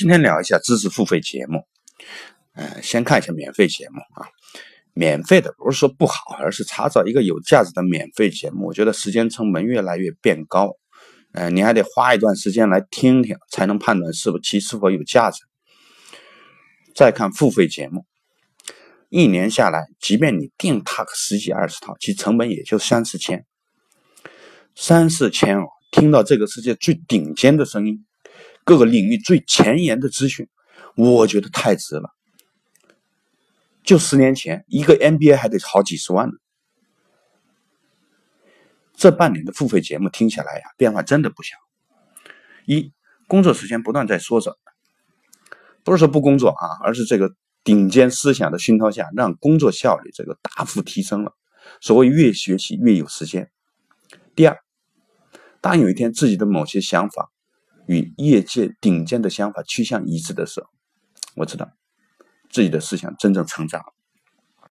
今天聊一下知识付费节目。呃，先看一下免费节目啊。免费的不是说不好，而是查找一个有价值的免费节目，我觉得时间成本越来越变高。呃，你还得花一段时间来听听，才能判断是否其是否有价值。再看付费节目，一年下来，即便你定它个十几二十套，其成本也就三四千。三四千哦，听到这个世界最顶尖的声音，各个领域最前沿的资讯，我觉得太值了。就十年前，一个 MBA 还得好几十万呢。这半年的付费节目听起来呀，变化真的不小。一，工作时间不断在缩短，不是说不工作啊，而是这个顶尖思想的熏陶下，让工作效率这个大幅提升了。所谓越学习越有时间。第二，当有一天自己的某些想法与业界顶尖的想法趋向一致的时候，我知道。自己的思想真正成长。